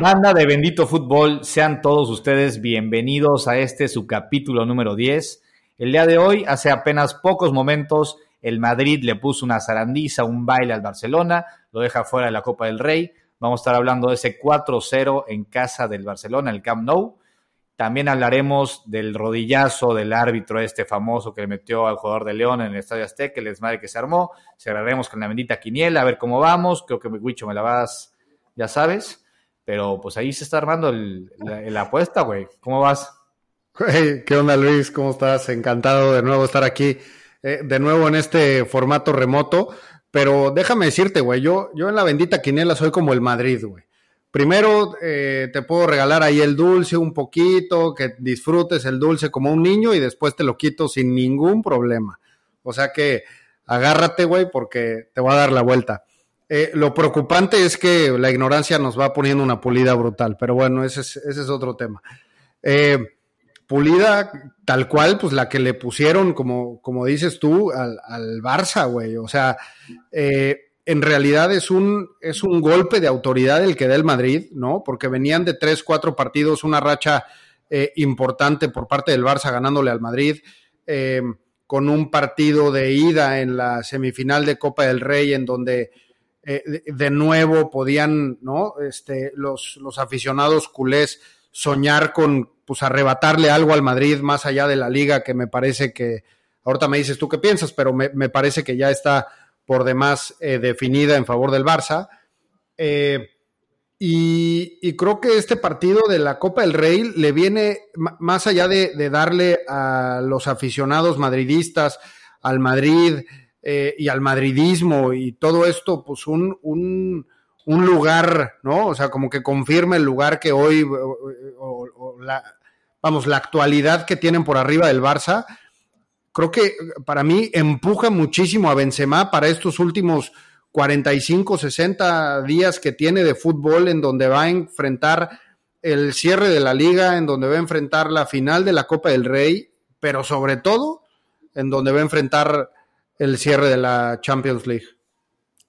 Banda de Bendito Fútbol, sean todos ustedes bienvenidos a este su capítulo número 10. El día de hoy, hace apenas pocos momentos, el Madrid le puso una zarandiza, un baile al Barcelona, lo deja fuera de la Copa del Rey. Vamos a estar hablando de ese 4-0 en casa del Barcelona, el Camp Nou. También hablaremos del rodillazo del árbitro este famoso que le metió al jugador de León en el Estadio Azteca, el desmadre que se armó. Cerraremos con la bendita quiniela, a ver cómo vamos. Creo que, Wicho, me la vas, ya sabes. Pero pues ahí se está armando la, apuesta, güey. ¿Cómo vas? ¿Qué onda, Luis? ¿Cómo estás? Encantado de nuevo estar aquí, eh, de nuevo en este formato remoto. Pero déjame decirte, güey, yo, yo en la bendita quiniela soy como el Madrid, güey. Primero eh, te puedo regalar ahí el dulce un poquito, que disfrutes el dulce como un niño y después te lo quito sin ningún problema. O sea que agárrate, güey, porque te voy a dar la vuelta. Eh, lo preocupante es que la ignorancia nos va poniendo una pulida brutal, pero bueno, ese es, ese es otro tema. Eh, pulida tal cual, pues la que le pusieron, como, como dices tú, al, Barça, güey. O sea, eh, en realidad es un, es un golpe de autoridad el que da el Madrid, ¿no? Porque venían de tres, cuatro partidos, una racha importante por parte del Barça ganándole al Madrid. con un partido de ida en la semifinal de Copa del Rey, en donde eh, de, nuevo podían, ¿no? Este, los, los aficionados culés soñar con, pues, arrebatarle algo al Madrid más allá de la liga, que me parece que, ahorita me dices tú qué piensas, pero me, parece que ya está por demás eh, definida en favor del Barça. Eh, y, creo que este partido de la Copa del Rey le viene, más allá de, de darle a los aficionados madridistas, al Madrid, eh, y al madridismo y todo esto, pues un, un, un, lugar, ¿no? O sea, como que confirma el lugar que hoy, o, la, vamos, la actualidad que tienen por arriba del Barça, creo que para mí empuja muchísimo a Benzema para estos últimos 45, 60 días que tiene de fútbol en donde va a enfrentar el cierre de la liga, en donde va a enfrentar la final de la Copa del Rey, pero sobre todo en donde va a enfrentar el cierre de la Champions League.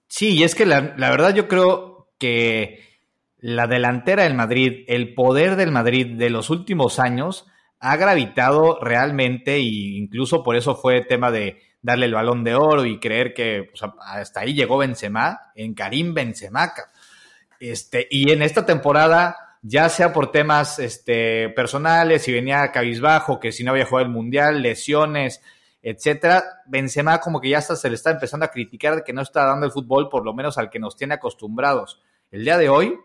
Sí, y es que la, verdad yo creo que la delantera del Madrid, el poder del Madrid de los últimos años ha gravitado realmente e incluso por eso fue tema de darle el balón de oro y creer que pues, hasta ahí llegó Benzema, en Karim Benzema. Este, y en esta temporada, ya sea por temas este, personales, si venía cabizbajo, que si no había jugado el Mundial, lesiones, etcétera. Benzema como que ya hasta se le está empezando a criticar de que no está dando el fútbol, por lo menos al que nos tiene acostumbrados. El día de hoy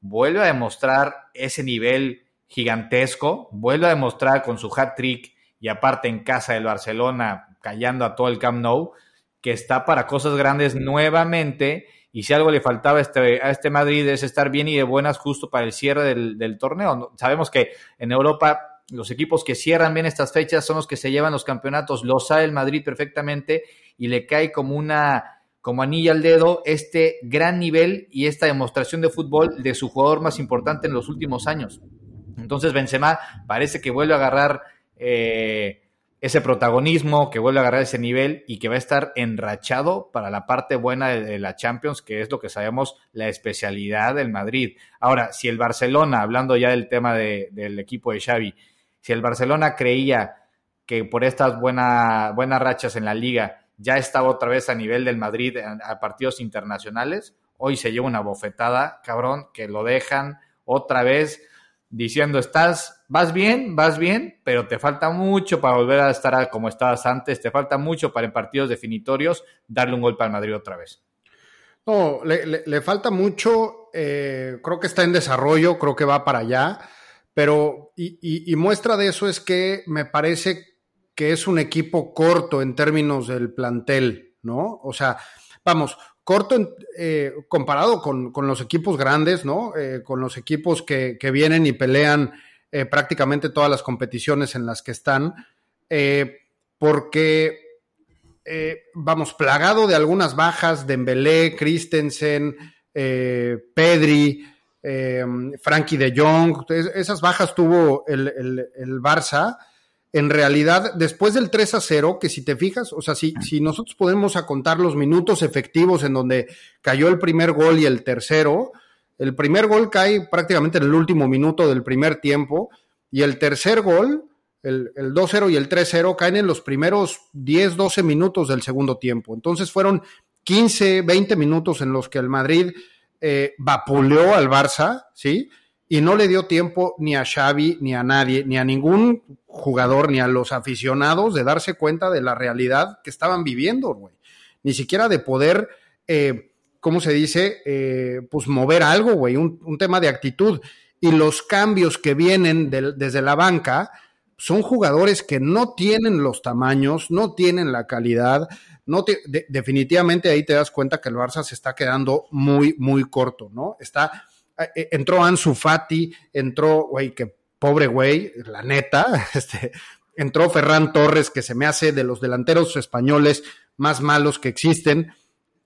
vuelve a demostrar ese nivel gigantesco, vuelve a demostrar con su hat-trick y aparte en casa del Barcelona, callando a todo el Camp Nou, que está para cosas grandes nuevamente. Y si algo le faltaba a este, este Madrid es estar bien y de buenas justo para el cierre del torneo. Sabemos que en Europa los equipos que cierran bien estas fechas son los que se llevan los campeonatos. Lo sabe el Madrid perfectamente y le cae como una como anilla al dedo este gran nivel y esta demostración de fútbol de su jugador más importante en los últimos años. Entonces Benzema parece que vuelve a agarrar eh, ese protagonismo, que vuelve a agarrar ese nivel y que va a estar enrachado para la parte buena de, la Champions, que es lo que sabemos la especialidad del Madrid. Ahora, si el Barcelona, hablando ya del tema del equipo de Xavi, si el Barcelona creía que por estas buenas rachas en la liga ya estaba otra vez a nivel del Madrid a, partidos internacionales, hoy se lleva una bofetada, cabrón, que lo dejan otra vez diciendo, estás, vas bien, vas bien, pero te falta mucho para volver a estar como estabas antes, te falta mucho para en partidos definitorios darle un golpe al Madrid otra vez. No, le, falta mucho, eh, creo que está en desarrollo, creo que va para allá. Pero, y, muestra de eso es que me parece que es un equipo corto en términos del plantel, ¿no? O sea, vamos, corto eh, comparado con, los equipos grandes, ¿no? Eh, con los equipos que, vienen y pelean eh, prácticamente todas las competiciones en las que están, porque, vamos, plagado de algunas bajas, Dembélé, Christensen, Pedri, eh, Frankie de Jong, esas bajas tuvo el, el, Barça. En realidad, después del 3 a 0, que si te fijas, o sea, si, si nosotros podemos contar los minutos efectivos en donde cayó el primer gol y el tercero, El primer gol cae prácticamente en el último minuto del primer tiempo y el tercer gol, el, el 2-0 y el 3-0, caen en los primeros 10, 12 minutos del segundo tiempo. Entonces fueron 15, 20 minutos en los que el Madrid eh, vapuleó al Barça, ¿sí? Y no le dio tiempo ni a Xavi, ni a nadie, ni a ningún jugador, ni a los aficionados de darse cuenta de la realidad que estaban viviendo, güey. Ni siquiera de poder, eh, ¿cómo se dice? Eh, pues mover algo, güey, un, tema de actitud. Y los cambios que vienen desde la banca son jugadores que no tienen los tamaños, no tienen la calidad, no definitivamente ahí te das cuenta que el Barça se está quedando muy, muy corto, ¿no? Está, eh, entró Ansu Fati, entró, güey, que pobre güey, la neta, este, entró Ferran Torres, que se me hace de los delanteros españoles más malos que existen.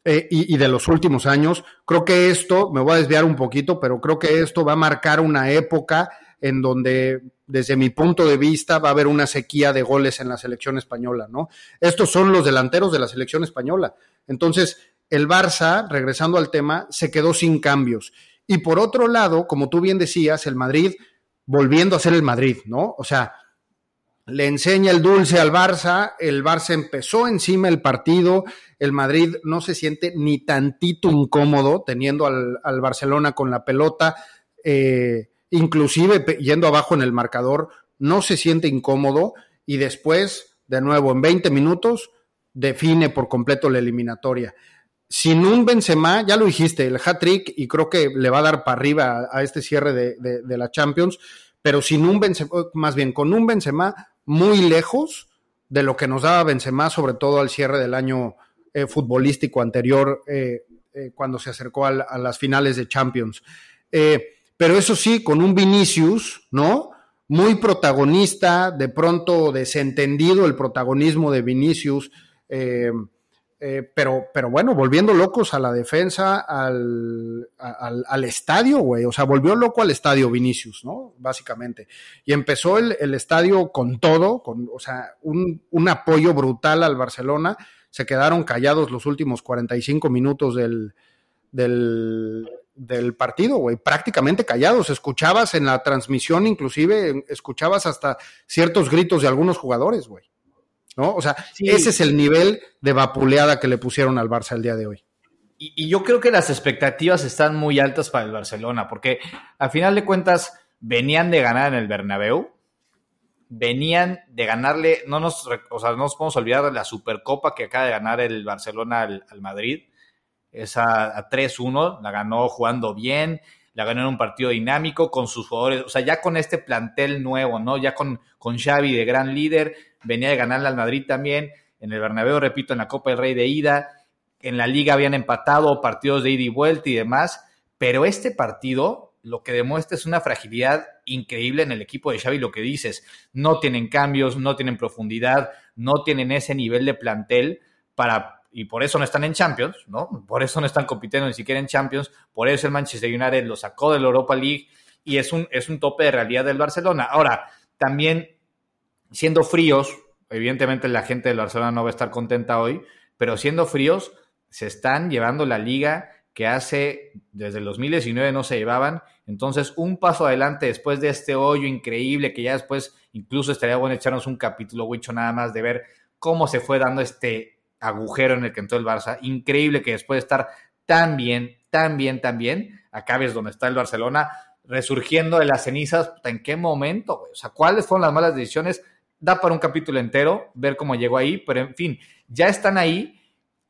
Eh, y, y, de los últimos años. Creo que esto, me voy a desviar un poquito, pero creo que esto va a marcar una época en donde, desde mi punto de vista, va a haber una sequía de goles en la selección española, ¿no? Estos son los delanteros de la selección española. Entonces, el Barça, regresando al tema, se quedó sin cambios. Y por otro lado, como tú bien decías, el Madrid volviendo a ser el Madrid, ¿no? O sea, le enseña el dulce al Barça, el Barça empezó encima el partido, el Madrid no se siente ni tantito incómodo teniendo al, al Barcelona con la pelota, eh, inclusive yendo abajo en el marcador, no se siente incómodo y después, de nuevo, en 20 minutos, define por completo la eliminatoria. Sin un Benzema, ya lo dijiste, el hat-trick, y creo que le va a dar para arriba a, este cierre de, la Champions, pero sin un Benzema, más bien con un Benzema muy lejos de lo que nos daba Benzema, sobre todo al cierre del año eh, futbolístico anterior, eh, eh, cuando se acercó a, a, las finales de Champions pero eso sí, con un Vinicius, ¿no? Muy protagonista, de pronto desentendido el protagonismo de Vinicius, eh, eh, pero, pero bueno, volviendo locos a la defensa, al, al, estadio, güey. O sea, volvió loco al estadio Vinicius, ¿no? Básicamente. Y empezó el, el estadio con todo, con, o sea, un, un, apoyo brutal al Barcelona. Se quedaron callados los últimos 45 minutos del, del, del partido, güey, prácticamente callados. Escuchabas en la transmisión, inclusive, escuchabas hasta ciertos gritos de algunos jugadores, güey. ¿No? O sea, ese es el nivel de vapuleada que le pusieron al Barça el día de hoy. Y, yo creo que las expectativas están muy altas para el Barcelona, porque al final de cuentas venían de ganar en el Bernabéu, venían de ganarle, no nos, o sea, no nos podemos olvidar de la Supercopa que acaba de ganar el Barcelona al Madrid esa a 3-1, la ganó jugando bien, la ganó en un partido dinámico con sus jugadores, o sea, ya con este plantel nuevo, ¿no? Ya con, con Xavi de gran líder, venía de ganarle al Madrid también, en el Bernabéu, repito, en la Copa del Rey de ida, en la liga habían empatado partidos de ida y vuelta y demás, pero este partido lo que demuestra es una fragilidad increíble en el equipo de Xavi, lo que dices, no tienen cambios, no tienen profundidad, no tienen ese nivel de plantel para y por eso no están en Champions, ¿no? Por eso no están compitiendo ni siquiera en Champions, por eso el Manchester United lo sacó de la Europa League y es un, es un tope de realidad del Barcelona. Ahora, también siendo fríos, evidentemente la gente del Barcelona no va a estar contenta hoy, pero siendo fríos, se están llevando la liga que hace desde el 2019 no se llevaban. Entonces, un paso adelante después de este hoyo increíble que ya después incluso estaría bueno echarnos un capítulo, Wicho, nada más de ver cómo se fue dando este agujero en el que entró el Barça. Increíble que después de estar tan bien, tan bien, tan bien, acabes donde está el Barcelona, resurgiendo de las cenizas. ¿En qué momento, güey? O sea, ¿cuáles fueron las malas decisiones? Da para un capítulo entero ver cómo llegó ahí, pero en fin, ya están ahí.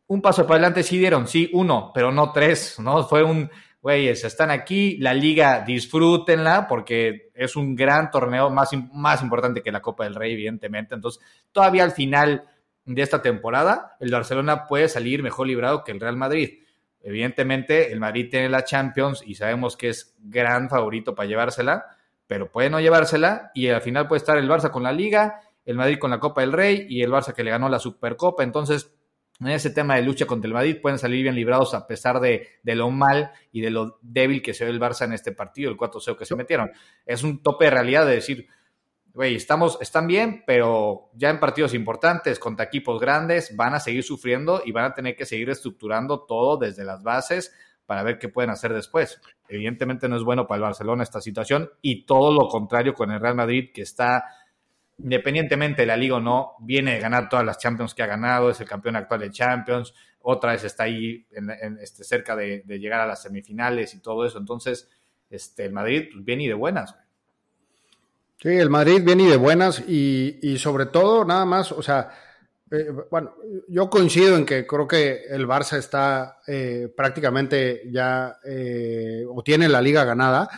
Un paso para adelante sí dieron, sí, uno, pero no tres, ¿no? Fue un, güeyes, están aquí, la liga, disfrútenla, porque es un gran torneo, más, más importante que la Copa del Rey, evidentemente. Entonces, todavía al final de esta temporada, el Barcelona puede salir mejor librado que el Real Madrid. Evidentemente, el Madrid tiene la Champions y sabemos que es gran favorito para llevársela, pero puede no llevársela y al final puede estar el Barça con la Liga, el Madrid con la Copa del Rey y el Barça que le ganó la Supercopa. Entonces, en ese tema de lucha contra el Madrid pueden salir bien librados a pesar de, de lo mal y de lo débil que se ve el Barça en este partido, el 4-0 que se metieron. Es un tope de realidad de decir, güey, estamos, están bien, pero ya en partidos importantes contra equipos grandes van a seguir sufriendo y van a tener que seguir estructurando todo desde las bases para ver qué pueden hacer después. Evidentemente no es bueno para el Barcelona esta situación y todo lo contrario con el Real Madrid que está independientemente de la liga o no, viene de ganar todas las Champions que ha ganado, es el campeón actual de Champions, otra vez está ahí en, este, cerca de, llegar a las semifinales y todo eso. Entonces, este, el Madrid pues, viene y de buenas. Sí, el Madrid viene y de buenas y, sobre todo, nada más, o sea, eh, bueno, yo coincido en que creo que el Barça está eh, prácticamente ya eh, o tiene la liga ganada.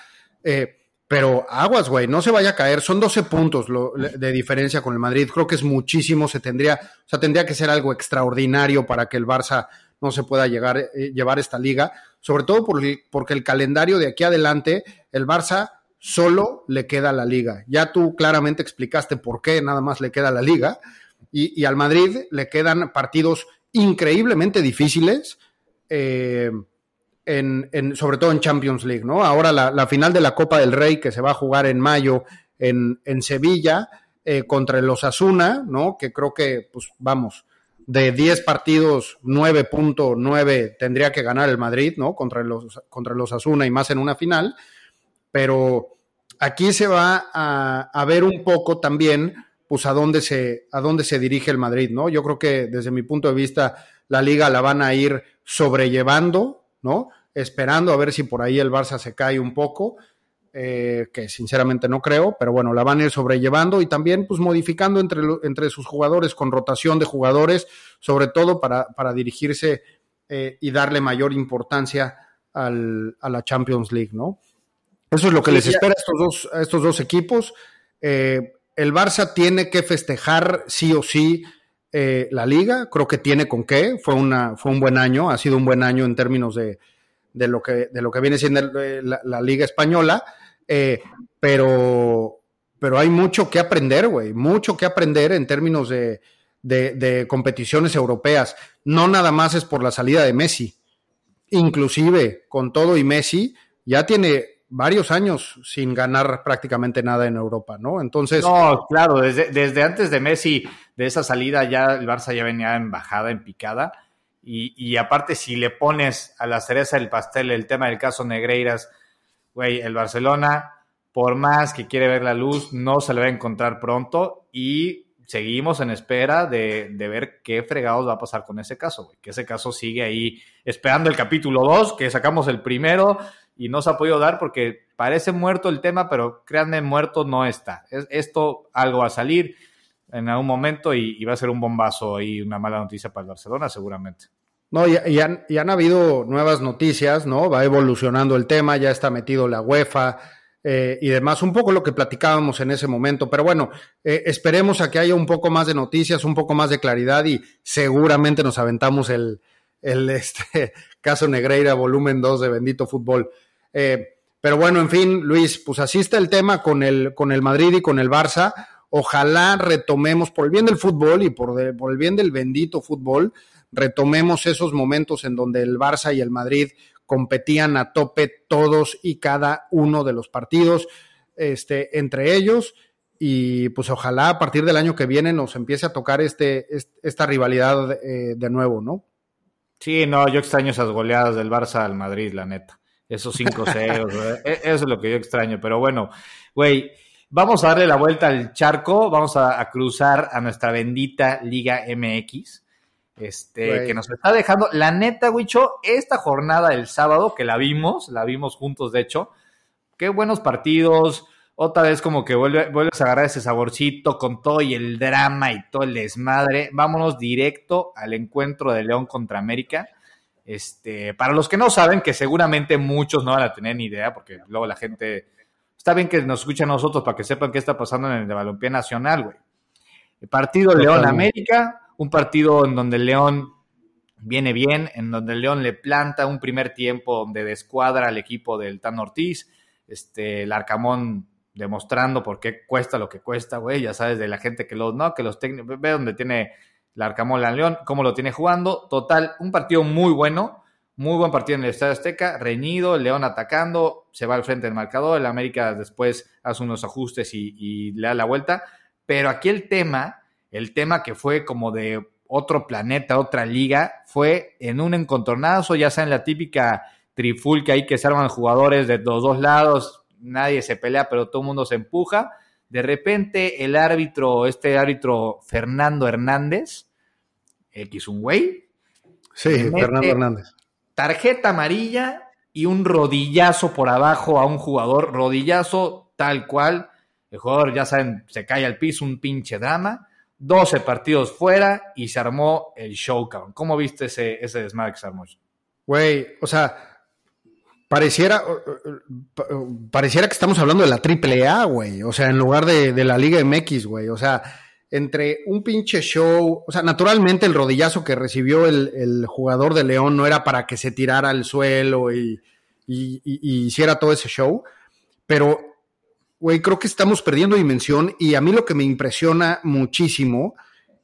Pero aguas, güey, no se vaya a caer. Son 12 puntos de diferencia con el Madrid. Creo que es muchísimo. Se tendría, o sea, tendría que ser algo extraordinario para que el Barça no se pueda llegar, eh, llevar esta liga. Sobre todo porque el calendario de aquí adelante, el Barça solo le queda la liga. Ya tú claramente explicaste por qué nada más le queda la liga. Y, y al Madrid le quedan partidos increíblemente difíciles. Eh, en, sobre todo en Champions League, ¿no? Ahora la, final de la Copa del Rey que se va a jugar en mayo en, Sevilla eh, contra el Osasuna, ¿no? Que creo que, pues vamos, de 10 partidos, 9.9 tendría que ganar el Madrid, ¿no? Contra los, contra y más en una final, pero aquí se va a, ver un poco también, pues a dónde se, a dónde se dirige el Madrid, ¿no? Yo creo que desde mi punto de vista la liga la van a ir sobrellevando, ¿no? Esperando a ver si por ahí el Barça se cae un poco, eh, que sinceramente no creo, pero bueno, la van a ir sobrellevando y también pues modificando entre, entre sus jugadores con rotación de jugadores, sobre todo para, para dirigirse eh, y darle mayor importancia al, a la Champions League, ¿no? Eso es lo que les espera a estos dos, a estos dos equipos. Eh, el Barça tiene que festejar sí o sí eh, la liga, creo que tiene con qué, fue, una, fue un buen año, ha sido un buen año en términos de, de lo, que, de lo que viene siendo la, liga española, eh, pero, pero hay mucho que aprender, güey, mucho que aprender en términos de, de, competiciones europeas. No nada más es por la salida de Messi, inclusive con todo y Messi, ya tiene varios años sin ganar prácticamente nada en Europa, ¿no? Entonces. No, claro, desde, desde antes de Messi, de esa salida, ya el Barça ya venía en bajada, en picada. Y, y aparte, si le pones a la cereza del pastel el tema del caso Negreiras, güey, el Barcelona, por más que quiere ver la luz, no se le va a encontrar pronto. Y seguimos en espera de, de, ver qué fregados va a pasar con ese caso, güey. Que ese caso sigue ahí esperando el capítulo 2, que sacamos el primero y no se ha podido dar porque parece muerto el tema, pero créanme, muerto no está. esto algo va a salir en algún momento y, va a ser un bombazo y una mala noticia para el Barcelona seguramente. No, y, han, habido nuevas noticias, ¿no? Va evolucionando el tema, ya está metido la UEFA eh, y demás, un poco lo que platicábamos en ese momento, pero bueno, eh, esperemos a que haya un poco más de noticias, un poco más de claridad y seguramente nos aventamos el, el este, caso Negreira, volumen 2 de Bendito Fútbol. Eh, pero bueno, en fin, Luis, pues así está el tema con el, con el Madrid y con el Barça. Ojalá retomemos, por el bien del fútbol y por, por el bien del bendito fútbol, retomemos esos momentos en donde el Barça y el Madrid competían a tope todos y cada uno de los partidos este, entre ellos. Y pues ojalá a partir del año que viene nos empiece a tocar este, esta rivalidad eh, de nuevo, ¿no? Sí, no, yo extraño esas goleadas del Barça al Madrid, la neta esos 5 ceros. E, eso es lo que yo extraño. Pero bueno, güey, vamos a darle la vuelta al charco. Vamos a, cruzar a nuestra bendita Liga MX. Este, que nos está dejando. La neta, Wicho, esta jornada del sábado, que la vimos, la vimos juntos, de hecho. Qué buenos partidos. Otra vez como que vuelve, vuelves a agarrar ese saborcito con todo y el drama y todo el desmadre. Vámonos directo al encuentro de León contra América este, para los que no saben, que seguramente muchos no van a tener ni idea, porque luego la gente. Está bien que nos escuchen a nosotros para que sepan qué está pasando en el de Balompié Nacional, güey. El partido León-América, un partido en donde el León viene bien, en donde el León le planta un primer tiempo donde descuadra al equipo del Tan Ortiz, este, el Arcamón demostrando por qué cuesta lo que cuesta, güey, ya sabes, de la gente que los, no, que los técnicos, ve donde tiene la Arcamola León, cómo lo tiene jugando. Total, un partido muy bueno, muy buen partido en el Estadio Azteca, reñido, el León atacando, se va al frente del marcador, el América después hace unos ajustes y, le da la vuelta. Pero aquí el tema, el tema que fue como de otro planeta, otra liga, fue en un encontronazo, ya sea en la típica trifulca ahí que se jugadores de los dos lados, nadie se pelea, pero todo el mundo se empuja. De repente el árbitro, este árbitro Fernando Hernández, X un güey. Sí, Fernando Hernández. Tarjeta amarilla y un rodillazo por abajo a un jugador, rodillazo tal cual. El jugador, ya saben, se cae al piso, un pinche drama. 12 partidos fuera y se armó el show, cabrón. ¿Cómo viste ese, ese desmadre que se armó? Güey, o sea, pareciera, pareciera que estamos hablando de la triple A, güey. O sea, en lugar de, de la Liga MX, güey. O sea, entre un pinche show, o sea, naturalmente el rodillazo que recibió el, el jugador de León no era para que se tirara al suelo y, y, y hiciera todo ese show, pero güey, creo que estamos perdiendo dimensión y a mí lo que me impresiona muchísimo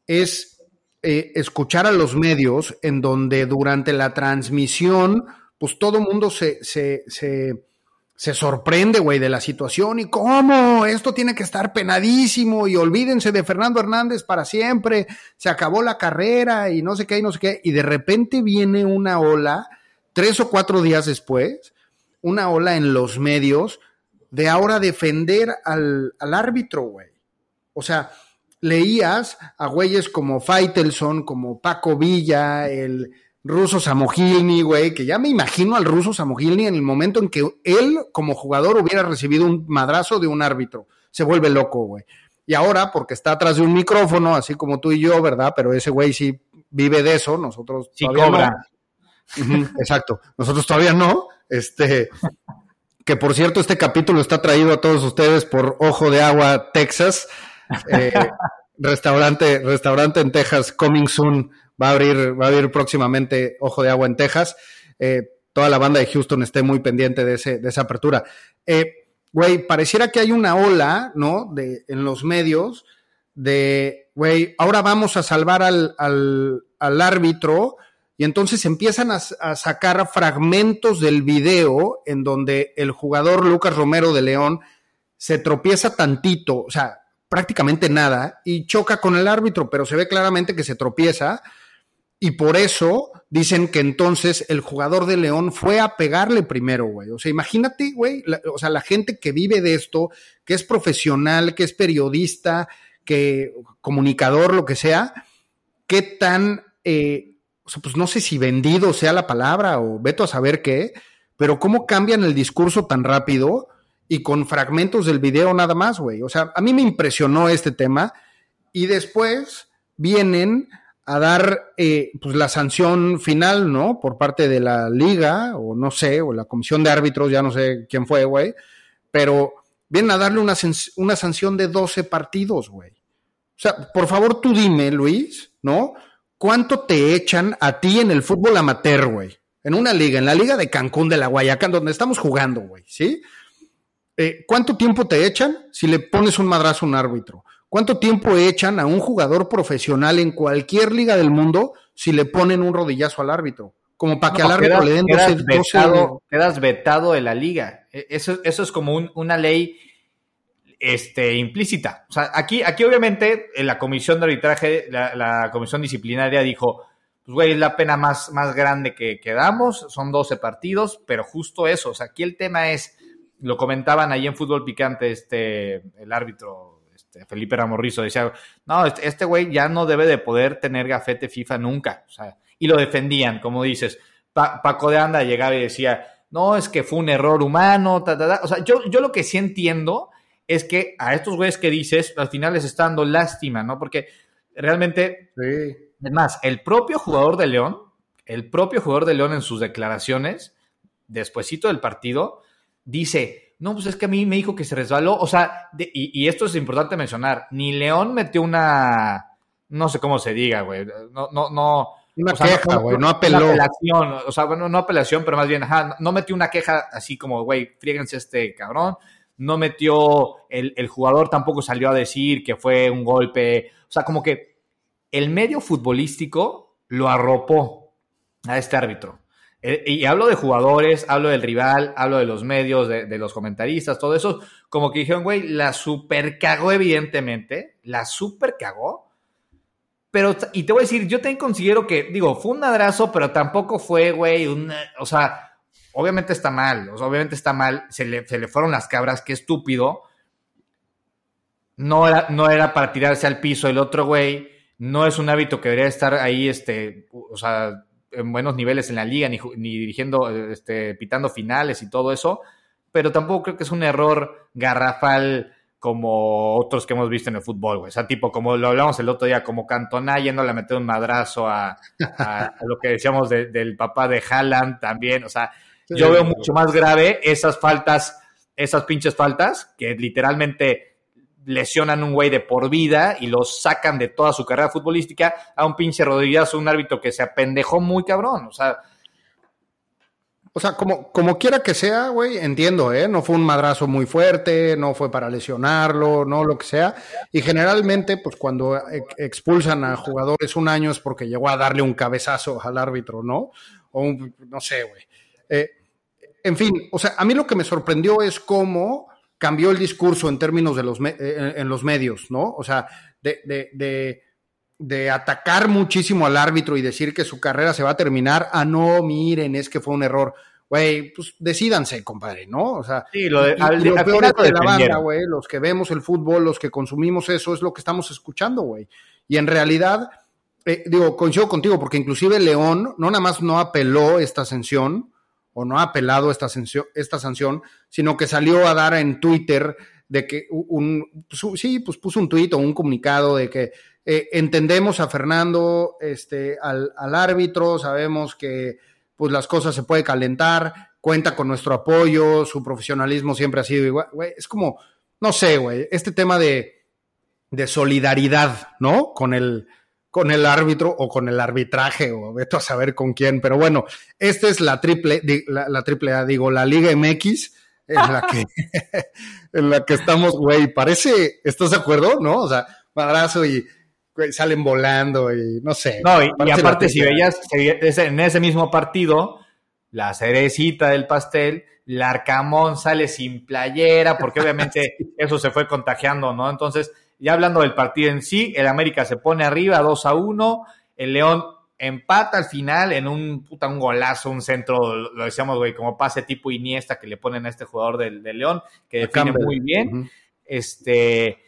es eh, escuchar a los medios en donde durante la transmisión, pues todo mundo se, se, se, sorprende, güey, de la situación y cómo esto tiene que estar penadísimo y olvídense de Fernando Hernández para siempre, se acabó la carrera y no sé qué y no sé qué, y de repente viene una ola, tres o cuatro días después, una ola en los medios de ahora defender al, árbitro, güey. O sea, leías a güeyes como Faitelson, como Paco Villa, el ruso Samogilny, güey, que ya me imagino al ruso Samogilny en el momento en que él, como jugador, hubiera recibido un madrazo de un árbitro. Se vuelve loco, güey. Y ahora, porque está atrás de un micrófono, así como tú y yo, ¿verdad? Pero ese güey sí vive de eso, nosotros sí cobra. exacto, nosotros todavía no. Este, que por cierto este capítulo está traído a todos ustedes por Ojo de Agua Texas, eh, restaurante, restaurante en Texas, coming soon, va a abrir, va a abrir próximamente Ojo de Agua en Texas. Eh, toda la banda de Houston esté muy pendiente de, ese, de esa apertura. Eh, güey, pareciera que hay una ola, ¿no? De, en los medios de, güey, ahora vamos a salvar al, al, al árbitro y entonces empiezan a, sacar fragmentos del video en donde el jugador Lucas Romero de León se tropieza tantito, o sea, prácticamente nada, y choca con el árbitro, pero se ve claramente que se tropieza. Y por eso dicen que entonces el jugador de León fue a pegarle primero, güey. O sea, imagínate, güey, o sea, la gente que vive de esto, que es profesional, que es periodista, que comunicador, lo que sea, qué tan eh, o sea, pues no sé si vendido sea la palabra o veto a saber qué, pero cómo cambian el discurso tan rápido y con fragmentos del video nada más, güey. O sea, a mí me impresionó este tema y después vienen a dar eh, pues la sanción final, ¿no? Por parte de la liga, o no sé, o la comisión de árbitros, ya no sé quién fue, güey, pero vienen a darle una, una sanción de 12 partidos, güey. O sea, por favor tú dime, Luis, ¿no? ¿cuánto te echan a ti en el fútbol amateur, güey? En una liga, en la liga de Cancún de la Guayacán, donde estamos jugando, güey, ¿sí? Eh, ¿Cuánto tiempo te echan si le pones un madrazo a un árbitro? ¿Cuánto tiempo echan a un jugador profesional en cualquier liga del mundo si le ponen un rodillazo al árbitro? Como para que al árbitro le den 12, vetado, Quedas vetado de la liga. E, eso, eso es como una ley este, implícita. O sea, aquí, aquí obviamente en la comisión de arbitraje, la, comisión disciplinaria dijo, pues güey, es la pena más, más grande que, que, damos, son 12 partidos, pero justo eso, o sea, aquí el tema es, lo comentaban ahí en Fútbol Picante, este, el árbitro, este, Felipe Ramorrizo, decía, no, este, este güey ya no debe de poder tener gafete FIFA nunca, o sea, y lo defendían, como dices, Paco de Anda llegaba y decía, no, es que fue un error humano, ta, ta, ta. o sea, yo, yo lo que sí entiendo es que a estos güeyes que dices, al final les está dando lástima, ¿no? Porque realmente, sí. es más, el propio jugador de León, el propio jugador de León en sus declaraciones, despuesito del partido, dice, no, pues es que a mí me dijo que se resbaló, o sea, y, esto es importante mencionar, ni León metió una, no sé cómo se diga, güey, no, no, no. Una queja, güey, no, apeló. apelación, o sea, bueno, no apelación, pero más bien, ajá, no metió una queja así como, güey, fríguense este cabrón, no metió, el, jugador tampoco salió a decir que fue un golpe, o sea, como que el medio futbolístico lo arropó a este árbitro. Eh, y hablo de jugadores, hablo del rival, hablo de los medios, de, los comentaristas, todo eso, como que dijeron, güey, la super cagó evidentemente, la super cagó, pero, y te voy a decir, yo también considero que, digo, fue un madrazo, pero tampoco fue, güey, un, o sea, obviamente está mal, obviamente está mal, se le, se le fueron las cabras, qué estúpido. No era, no era para tirarse al piso el otro güey, no es un hábito que debería estar ahí, este, o sea, en buenos niveles en la liga, ni, ni dirigiendo, este, pitando finales y todo eso, pero tampoco creo que es un error garrafal como otros que hemos visto en el fútbol, güey. O sea, tipo, como lo hablamos el otro día, como Cantona yendo a meter un madrazo a, lo que decíamos del papá de Haaland también. O sea, yo veo mucho más grave esas faltas, esas pinches faltas, que literalmente lesionan un güey de por vida y lo sacan de toda su carrera futbolística a un pinche rodillazo, un árbitro que se apendejó muy cabrón. O sea, o sea, como, como quiera que sea, güey, entiendo, ¿eh? No fue un madrazo muy fuerte, no fue para lesionarlo, no lo que sea. Y generalmente, pues cuando expulsan a jugadores un año es porque llegó a darle un cabezazo al árbitro, ¿no? O un, no sé, güey. Eh, en fin, o sea, a mí lo que me sorprendió es cómo cambió el discurso en términos de los, eh, en los medios, ¿no? O sea, de, de, de de atacar muchísimo al árbitro y decir que su carrera se va a terminar, ah, no, miren, es que fue un error. Güey, pues decídanse, compadre, ¿no? O sea, sí, lo, de, peor de la banda, güey, los que vemos el fútbol, los que consumimos eso, es lo que estamos escuchando, güey. Y en realidad, eh, digo, coincido contigo, porque inclusive León no nada más no apeló esta sanción, o no ha apelado esta sanción, esta sanción, sino que salió a dar en Twitter de que un, sí, pues puso un tuit o un comunicado de que eh, entendemos a Fernando, este, al, al, árbitro, sabemos que pues las cosas se puede calentar, cuenta con nuestro apoyo, su profesionalismo siempre ha sido igual, es como, no sé, güey, este tema de, de solidaridad, ¿no? Con el, con el árbitro o con el arbitraje, o veto a saber con quién, pero bueno, esta es la triple, la, la triple A, digo, la Liga MX, en la que, en la que estamos, güey, parece, ¿estás de acuerdo? ¿No? O sea, madrazo y salen volando y no sé. No, y, aparte, si veías en ese mismo partido, la cerecita del pastel, Larcamón sale sin playera, porque obviamente eso se fue contagiando, ¿no? Entonces, ya hablando del partido en sí, el América se pone arriba 2 a 1, el León empata al final en un puta un golazo, un centro, lo decíamos, güey, como pase tipo Iniesta que le ponen a este jugador del, León, que define muy bien. Este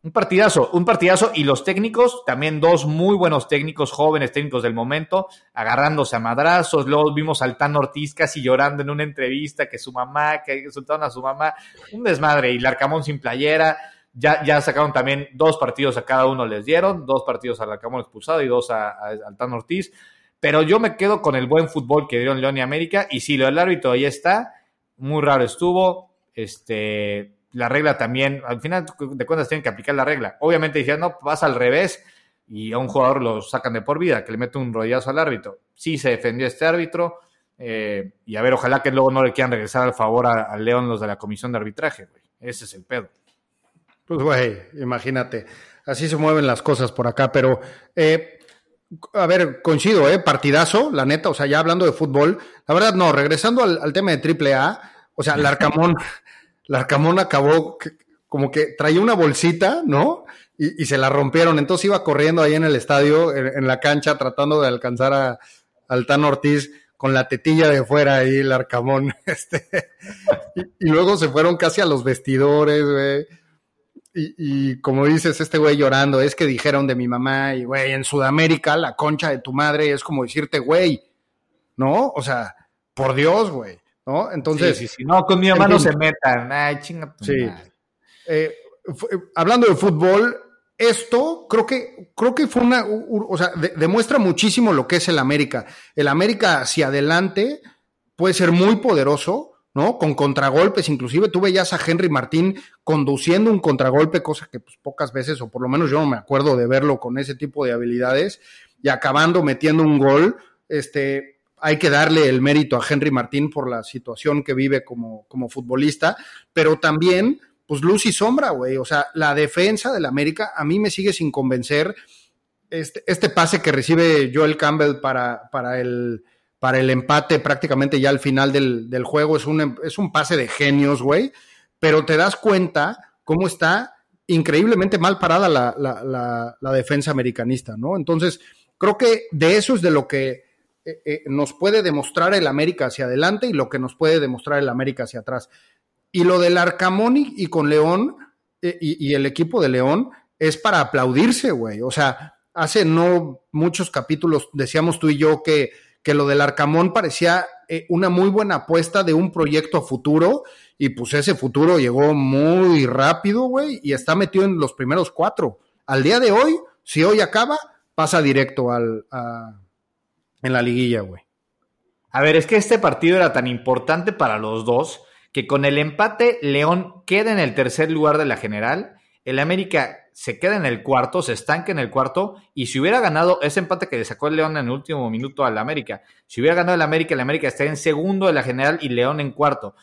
un partidazo, un partidazo y los técnicos, también dos muy buenos técnicos, jóvenes técnicos del momento, agarrándose a madrazos. Luego vimos al Tan Ortiz casi llorando en una entrevista que su mamá, que insultaron a su mamá, un desmadre y Larcamón sin playera. Ya, sacaron también dos partidos a cada uno les dieron, dos partidos al Larcamón expulsado y dos al Tan Ortiz. Pero yo me quedo con el buen fútbol que dieron León y América. Y si lo del árbitro ahí está, muy raro estuvo. Este, la regla también, al final de cuentas tienen que aplicar la regla. Obviamente dijeron, no, pasa al revés y a un jugador lo sacan de por vida, que le mete un rodillazo al árbitro. Sí se defendió este árbitro eh, y a ver, ojalá que luego no le quieran regresar al favor al León los de la comisión de arbitraje, güey. Ese es el pedo. Pues, güey, imagínate. Así se mueven las cosas por acá, pero... Eh, a ver, coincido, ¿eh? Partidazo, la neta, o sea, ya hablando de fútbol, la verdad no, regresando al, al tema de triple A, o sea, Larcamón, Larcamón acabó como que traía una bolsita, ¿no? Y, se la rompieron. Entonces iba corriendo ahí en el estadio, en, la cancha, tratando de alcanzar a, al Tan Ortiz con la tetilla de fuera ahí, el Arcamón. Este, y, luego se fueron casi a los vestidores, güey. Y, y, como dices, este güey llorando, es que dijeron de mi mamá, y güey, en Sudamérica la concha de tu madre es como decirte, güey, ¿no? O sea, por Dios, güey. ¿no? Entonces. Sí, sí, No, con mi mamá no se metan. Ay, chinga Sí. Eh, hablando de fútbol, esto creo que, creo que fue una, o sea, demuestra muchísimo lo que es el América. El América hacia adelante puede ser muy poderoso, ¿no? Con contragolpes, inclusive tú veías a Henry Martín conduciendo un contragolpe, cosa que pues pocas veces, o por lo menos yo no me acuerdo de verlo con ese tipo de habilidades, y acabando metiendo un gol, este, hay que darle el mérito a Henry Martín por la situación que vive como, como futbolista, pero también, pues luz y sombra, güey. O sea, la defensa del América a mí me sigue sin convencer. Este, este pase que recibe Joel Campbell para, para, el, para el empate prácticamente ya al final del, del juego es un, es un pase de genios, güey. Pero te das cuenta cómo está increíblemente mal parada la, la, defensa americanista, ¿no? Entonces, creo que de eso es de lo que eh, eh, nos puede demostrar el América hacia adelante y lo que nos puede demostrar el América hacia atrás. Y lo del Arcamón y, con León y, el equipo de León es para aplaudirse, güey. O sea, hace no muchos capítulos decíamos tú y yo que, que lo del Arcamón parecía una muy buena apuesta de un proyecto a futuro y pues ese futuro llegó muy rápido, güey, y está metido en los primeros cuatro. Al día de hoy, si hoy acaba, pasa directo al, en la liguilla, güey. A ver, es que este partido era tan importante para los dos que con el empate León queda en el tercer lugar de la general, el América se queda en el cuarto, se estanca en el cuarto, y si hubiera ganado ese empate que le sacó el León en el último minuto al América, si hubiera ganado el América, el América está en segundo de la general y León en cuarto.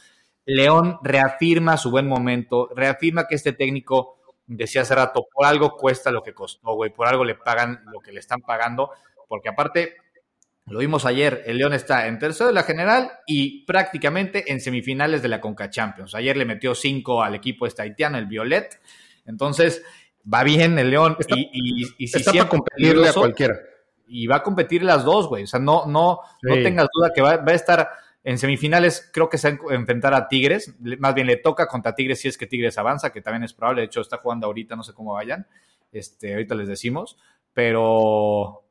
León reafirma su buen momento, reafirma que este técnico, decía hace rato, por algo cuesta lo que costó, güey, por algo le pagan lo que le están pagando, porque aparte, lo vimos ayer, el León está en tercero de la general y prácticamente en semifinales de la Conca Champions. Ayer le metió cinco al equipo este haitiano, el Violet. Entonces, va bien el León y, y, si está competirle a cualquiera. Y va a competir las dos, güey. O sea, no, no, no tengas duda que va, va a estar en semifinales. Creo que se va a enfrentar a Tigres, más bien le toca contra Tigres si es que Tigres avanza, que también es probable, de hecho está jugando ahorita, no sé cómo vayan, este, ahorita les decimos, pero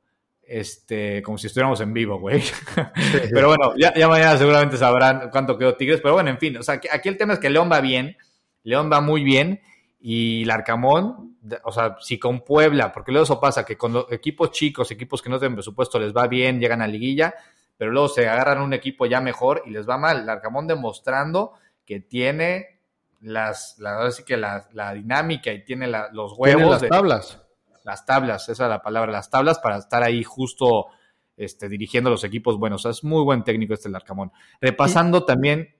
este, como si estuviéramos en vivo, güey. pero bueno, ya, mañana seguramente sabrán cuánto quedó Tigres, pero bueno, en fin, o sea, aquí el tema es que León va bien, León va muy bien, y el Arcamón, o sea, si con Puebla, porque luego eso pasa, que con los equipos chicos, equipos que no tienen presupuesto, les va bien, llegan a liguilla, pero luego se agarran un equipo ya mejor y les va mal. Larcamón demostrando que tiene las, la, que la, dinámica y tiene los huevos. las tablas. Las tablas, esa es la palabra, las tablas para estar ahí justo este, dirigiendo los equipos buenos. O sea, es muy buen técnico este Larcamón. Repasando también,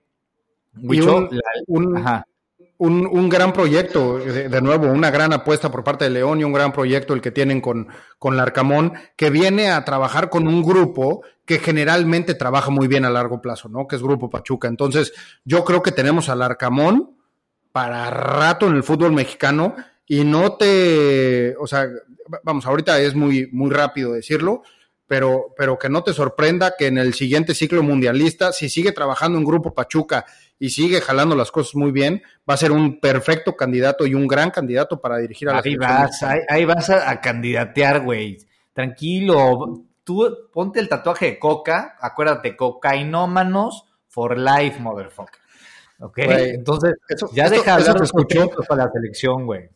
un, un, gran proyecto, de, nuevo, una gran apuesta por parte de León y un gran proyecto el que tienen con, con Larcamón, que viene a trabajar con un grupo que generalmente trabaja muy bien a largo plazo, ¿no? Que es Grupo Pachuca. Entonces, yo creo que tenemos al Arcamón para rato en el fútbol mexicano y no te, o sea, vamos, ahorita es muy, muy rápido decirlo, pero, pero que no te sorprenda que en el siguiente ciclo mundialista, si sigue trabajando en Grupo Pachuca y sigue jalando las cosas muy bien, va a ser un perfecto candidato y un gran candidato para dirigir a la Ahí vas, ahí, vas a, a candidatear, güey. Tranquilo, tú ponte el tatuaje de coca, acuérdate, cocainómanos for life, motherfucker. ¿Ok? Entonces, ya deja hablar eso escuchó para la selección, güey.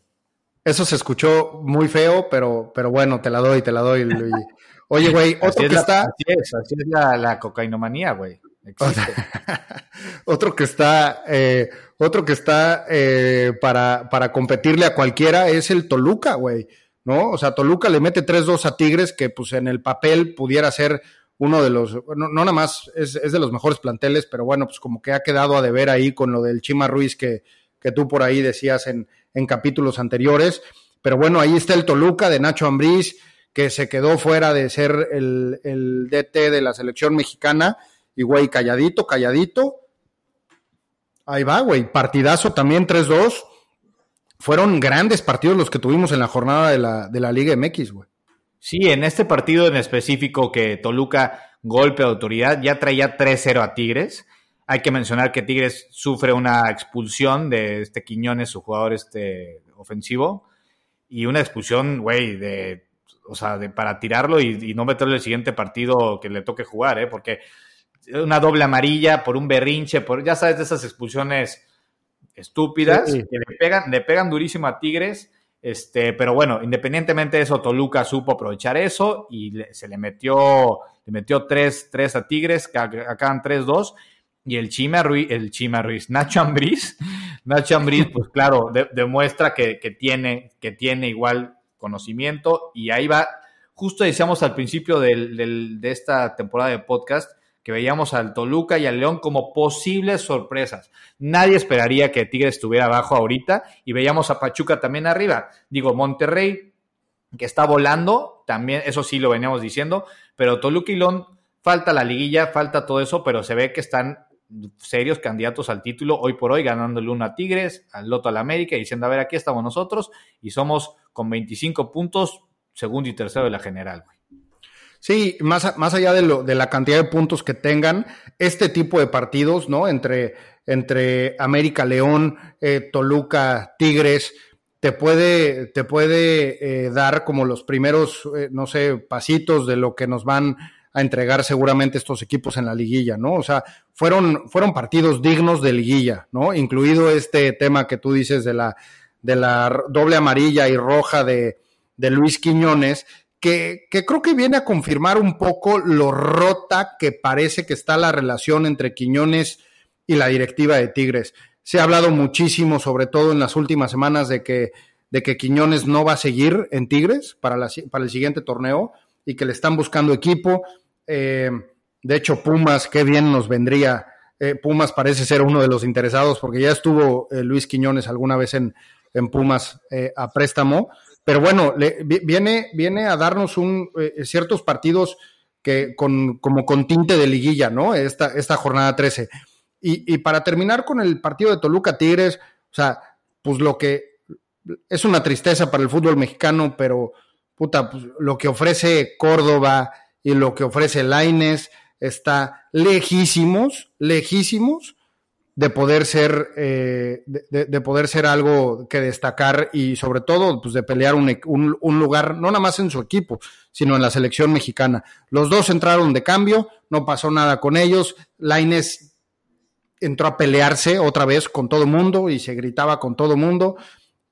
Eso se escuchó muy feo, pero, pero bueno, te la doy, te la doy. Oye, güey, otro que está. Así es, así es la, la cocainomanía, güey. otro que está, eh, otro que está eh, para, para competirle a cualquiera es el Toluca, güey. ¿No? O sea, Toluca le mete 3-2 a Tigres, que pues en el papel pudiera ser uno de los, no, nada más es, de los mejores planteles, pero bueno, pues como que ha quedado a deber ahí con lo del Chima Ruiz que, que tú por ahí decías en, en capítulos anteriores. Pero bueno, ahí está el Toluca de Nacho Ambriz, que se quedó fuera de ser el, el DT de la selección mexicana y, güey, calladito, calladito. Ahí va, güey. Partidazo también 3-2. Fueron grandes partidos los que tuvimos en la jornada de la, de la Liga MX, güey. Sí, en este partido en específico que Toluca golpe de autoridad ya traía 3-0 a Tigres. Hay que mencionar que Tigres sufre una expulsión de este Quiñones, su jugador este ofensivo, y una expulsión, güey, de, o sea, de, para tirarlo y, y no meterle el siguiente partido que le toque jugar, ¿eh? Porque una doble amarilla por un berrinche, por ya sabes de esas expulsiones estúpidas que le pegan, le pegan durísimo a Tigres. Este, pero bueno, independientemente de eso, Toluca supo aprovechar eso y se le metió, le metió 3, a Tigres, que acaban 3-2. Y el Chima Ruiz, el Chima Ruiz, Nacho Ambriz, Nacho Ambriz, pues claro, demuestra que, tiene, que tiene igual conocimiento y ahí va. Justo decíamos al principio de esta temporada de podcast veíamos al Toluca y al León como posibles sorpresas. Nadie esperaría que Tigres estuviera abajo ahorita y veíamos a Pachuca también arriba. Digo, Monterrey, que está volando, también, eso sí lo veníamos diciendo, pero Toluca y León, falta la liguilla, falta todo eso, pero se ve que están serios candidatos al título hoy por hoy, ganándole uno a Tigres, al Loto al América, y diciendo, a ver, aquí estamos nosotros y somos con 25 puntos, segundo y tercero de la general, güey. Sí, más, más allá de, lo, de la cantidad de puntos que tengan, este tipo de partidos, ¿no? Entre, entre América León, eh, Toluca, Tigres, te puede, te puede eh, dar como los primeros, eh, no sé, pasitos de lo que nos van a entregar seguramente estos equipos en la liguilla, ¿no? O sea, fueron, fueron partidos dignos de liguilla, ¿no? Incluido este tema que tú dices de la, de la doble amarilla y roja de, de Luis Quiñones, que, creo que viene a confirmar un poco lo rota que parece que está la relación entre Quiñones y la directiva de Tigres. Se ha hablado muchísimo, sobre todo en las últimas semanas, de que, de que Quiñones no va a seguir en Tigres para, la, para el siguiente torneo y que le están buscando equipo. Eh, de hecho, Pumas, qué bien nos vendría. Eh, Pumas parece ser uno de los interesados porque ya estuvo eh, Luis Quiñones alguna vez en, en Pumas eh, a préstamo. Pero bueno, le, viene, viene a darnos un, eh, ciertos partidos que con, como con tinte de liguilla, ¿no? Esta, esta jornada 13. Y, y para terminar con el partido de Toluca Tigres, o sea, pues lo que es una tristeza para el fútbol mexicano, pero puta, pues, lo que ofrece Córdoba y lo que ofrece Laines está lejísimos, lejísimos de poder ser, eh, de, de, poder ser algo que destacar y sobre todo pues de pelear un, un, un, lugar, no nada más en su equipo, sino en la selección mexicana. Los dos entraron de cambio, no pasó nada con ellos, Laines entró a pelearse otra vez con todo mundo y se gritaba con todo mundo.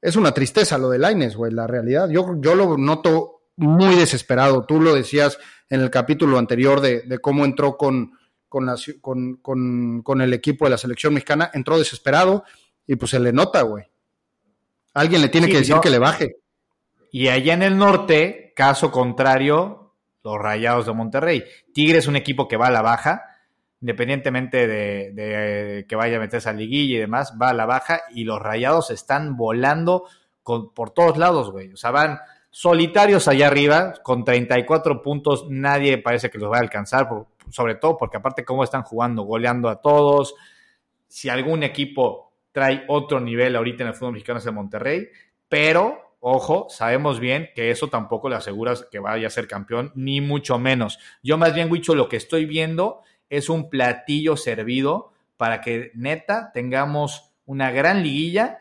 Es una tristeza lo de Laines, güey, la realidad. Yo, yo lo noto muy desesperado. Tú lo decías en el capítulo anterior de, de cómo entró con, con, la, con, con, con, el equipo de la selección mexicana, entró desesperado y pues se le nota, güey. Alguien le tiene sí, que decir no. que le baje. Y allá en el norte, caso contrario, los Rayados de Monterrey. Tigre es un equipo que va a la baja, independientemente de, de, que vaya a meterse a liguilla y demás, va a la baja y los Rayados están volando con, por todos lados, güey. O sea, van solitarios allá arriba, con 34 puntos, nadie parece que los va a alcanzar, por, sobre todo porque aparte cómo están jugando, goleando a todos. Si algún equipo trae otro nivel ahorita en el fútbol mexicano es el Monterrey, pero ojo, sabemos bien que eso tampoco le asegura que vaya a ser campeón, ni mucho menos. Yo más bien, Wicho, lo que estoy viendo es un platillo servido para que neta tengamos una gran liguilla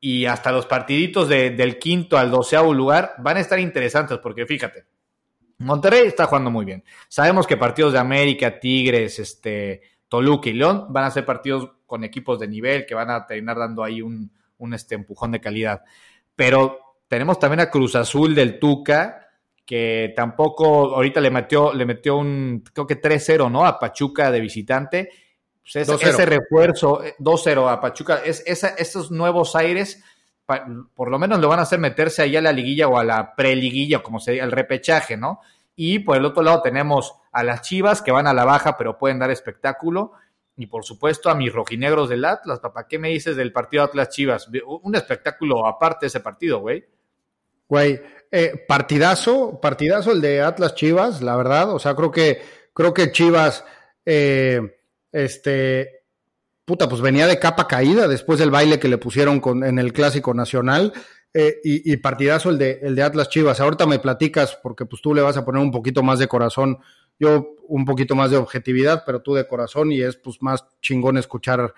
y hasta los partiditos de, del quinto al doceavo lugar van a estar interesantes porque fíjate, Monterrey está jugando muy bien. Sabemos que partidos de América, Tigres, este, Toluca y León van a ser partidos con equipos de nivel que van a terminar dando ahí un, un este, empujón de calidad. Pero tenemos también a Cruz Azul del Tuca, que tampoco ahorita le metió, le metió un, creo que 3-0, ¿no? A Pachuca de visitante. Pues ese, ese refuerzo, 2-0 a Pachuca, es, esa, esos nuevos aires por lo menos lo van a hacer meterse ahí a la liguilla o a la preliguilla, como sería el repechaje, ¿no? Y por el otro lado tenemos a las Chivas que van a la baja, pero pueden dar espectáculo. Y por supuesto a mis rojinegros del Atlas, papá, ¿qué me dices del partido Atlas Chivas? Un espectáculo aparte ese partido, güey. Güey, eh, partidazo, partidazo el de Atlas Chivas, la verdad. O sea, creo que, creo que Chivas, eh, este, puta, pues venía de capa caída después del baile que le pusieron con, en el Clásico Nacional. Eh, y, y, partidazo el de, el de Atlas Chivas. Ahorita me platicas, porque pues tú le vas a poner un poquito más de corazón, yo un poquito más de objetividad, pero tú de corazón, y es pues más chingón escuchar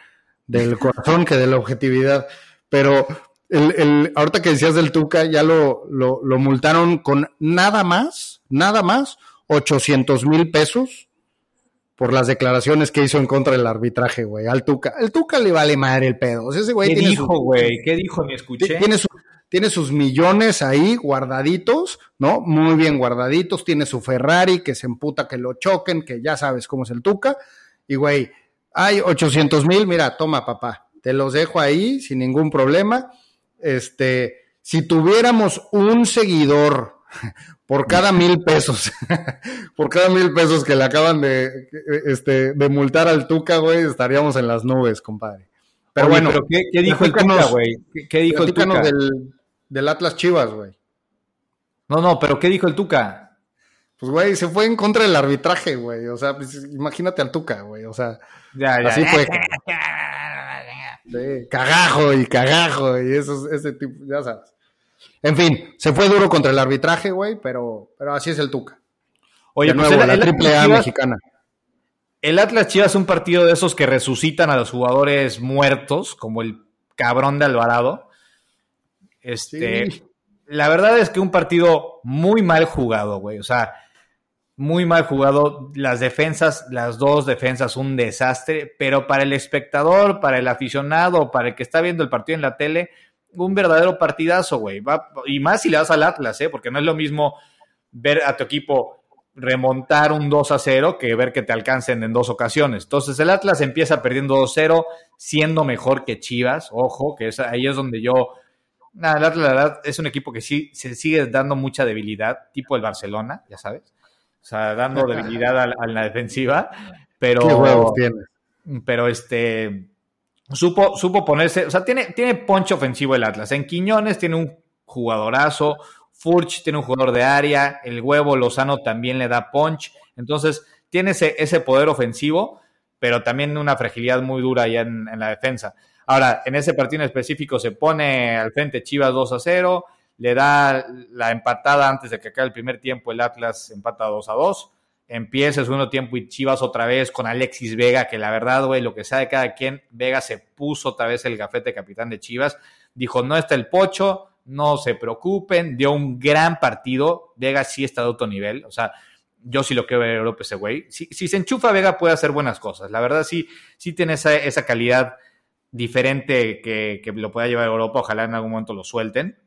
del corazón que de la objetividad. Pero el, el, ahorita que decías del Tuca, ya lo, lo, lo multaron con nada más, nada más, 800 mil pesos por las declaraciones que hizo en contra del arbitraje, güey, al Tuca. El Tuca le vale madre el pedo. O sea, ese güey ¿Qué tiene dijo, güey? ¿Qué dijo? Me escuché. Tiene, su, tiene sus millones ahí guardaditos, ¿no? Muy bien guardaditos. Tiene su Ferrari que se emputa que lo choquen, que ya sabes cómo es el Tuca. Y, güey, hay 800 mil, mira, toma, papá. Te los dejo ahí sin ningún problema. Este, si tuviéramos un seguidor por cada mil pesos, por cada mil pesos que le acaban de, este, de multar al Tuca, güey, estaríamos en las nubes, compadre. Pero Oye, bueno, ¿pero qué, qué, dijo el Tuca, güey? ¿Qué, ¿Qué, dijo el Tuca? Del, del Atlas Chivas, güey. No, no, pero ¿qué dijo el Tuca? Pues, güey, se fue en contra del arbitraje, güey. O sea, pues, imagínate al Tuca, güey. O sea, ya, ya, así fue. sí, cagajo y cagajo y ese tipo, ya sabes. En fin, se fue duro contra el arbitraje, güey, pero, pero así es el Tuca. Oye, pues la triple A mexicana. El Atlas Chivas es un partido de esos que resucitan a los jugadores muertos, como el cabrón de Alvarado. Este, la verdad es que un partido muy mal jugado, güey. O sea, muy mal jugado. Las defensas, las dos defensas, un desastre. Pero para el espectador, para el aficionado, para el que está viendo el partido en la tele, un verdadero partidazo, güey. Y más si le das al Atlas, ¿eh? Porque no es lo mismo ver a tu equipo remontar un 2 a 0 que ver que te alcancen en dos ocasiones. Entonces el Atlas empieza perdiendo 2-0, siendo mejor que Chivas, ojo, que es, ahí es donde yo... Nada, el Atlas la verdad es un equipo que sí se sigue dando mucha debilidad, tipo el Barcelona, ya sabes. O sea, dando debilidad a, la defensiva, pero... ¿Qué huevos tiene? Pero este... Supo, supo ponerse, o sea, tiene, tiene poncho ofensivo el Atlas. En Quiñones tiene un jugadorazo, Furch tiene un jugador de área, el huevo Lozano también le da punch, entonces tiene ese, ese poder ofensivo, pero también una fragilidad muy dura ya en, la defensa. Ahora, en ese partido en específico se pone al frente Chivas 2 a 0, le da la empatada antes de que acabe el primer tiempo, el Atlas empata 2 a 2, empieza el segundo tiempo y Chivas otra vez con Alexis Vega, que la verdad, güey, lo que sabe cada quien, Vega se puso otra vez el gafete capitán de Chivas, dijo, no está el pocho, no se preocupen, dio un gran partido, Vega sí está de otro nivel, o sea, yo sí lo quiero ver Europa ese güey. Si, se enchufa Vega puede hacer buenas cosas, la verdad sí, sí tiene esa, esa calidad diferente que, que, lo pueda llevar a Europa, ojalá en algún momento lo suelten.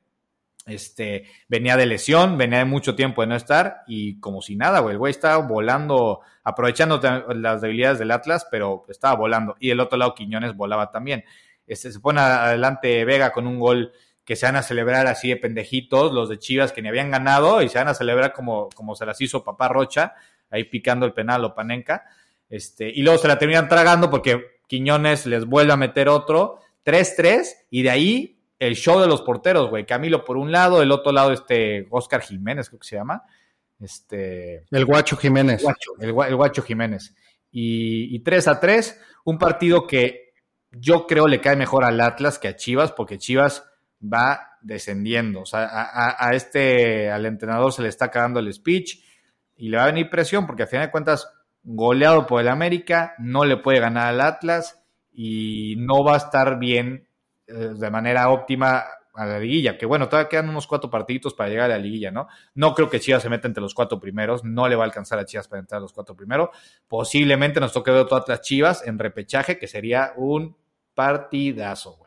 Este, venía de lesión, venía de mucho tiempo de no estar y como si nada, güey, el güey estaba volando, aprovechando las debilidades del Atlas, pero estaba volando. Y el otro lado Quiñones volaba también. Este, se pone adelante Vega con un gol que se van a celebrar así de pendejitos, los de Chivas que ni habían ganado y se van a celebrar como, como se las hizo papá Rocha, ahí picando el penal o Panenca. Este, y luego se la terminan tragando porque Quiñones les vuelve a meter otro, 3-3, y de ahí el show de los porteros, güey. Camilo por un lado, el otro lado, este, Oscar Jiménez, creo que se llama. Este. El Guacho Jiménez. El Guacho, Jiménez. Y, y 3 a 3, un partido que yo creo le cae mejor al Atlas que a Chivas, porque Chivas va descendiendo. O sea, a, este, al entrenador se le está acabando el speech y le va a venir presión porque a final de cuentas, goleado por el América, no le puede ganar al Atlas y no va a estar bien de manera óptima a la liguilla, que bueno, todavía quedan unos cuatro partiditos para llegar a la liguilla, ¿no? No creo que Chivas se meta entre los cuatro primeros, no le va a alcanzar a Chivas para entrar a los cuatro primeros. Posiblemente nos toque ver todas las Chivas en repechaje, que sería un partidazo,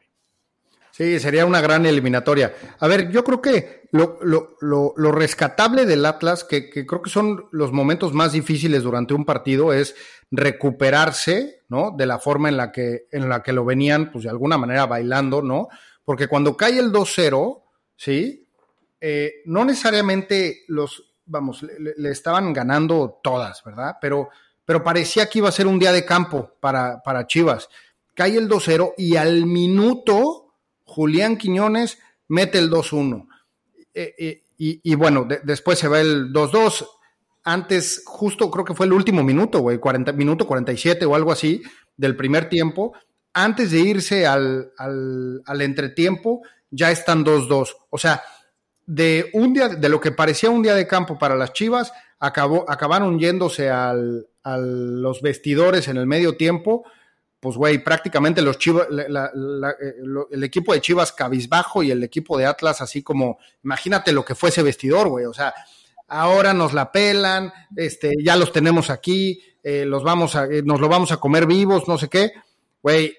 Sí, sería una gran eliminatoria. A ver, yo creo que lo, lo, lo, lo rescatable del Atlas, que, creo que son los momentos más difíciles durante un partido, es recuperarse, ¿no? De la forma en la que, en la que lo venían, pues de alguna manera bailando, ¿no? Porque cuando cae el 2-0, ¿sí? Eh, no necesariamente los, vamos, le, le, estaban ganando todas, ¿verdad? Pero, pero parecía que iba a ser un día de campo para, para Chivas. Cae el 2-0 y al minuto Julián Quiñones mete el 2-1. Eh, eh, y, bueno, después se va el 2-2. Antes, justo creo que fue el último minuto, güey, 40, minuto 47 o algo así del primer tiempo. Antes de irse al, al, entretiempo, ya están 2-2. O sea, de un día, de lo que parecía un día de campo para las Chivas, acabó, acabaron yéndose al, a los vestidores en el medio tiempo pues güey, prácticamente los Chivas, eh, el equipo de Chivas cabizbajo y el equipo de Atlas así como, imagínate lo que fue ese vestidor, güey, o sea, ahora nos la pelan, este, ya los tenemos aquí, eh, los vamos a, eh, nos lo vamos a comer vivos, no sé qué, güey,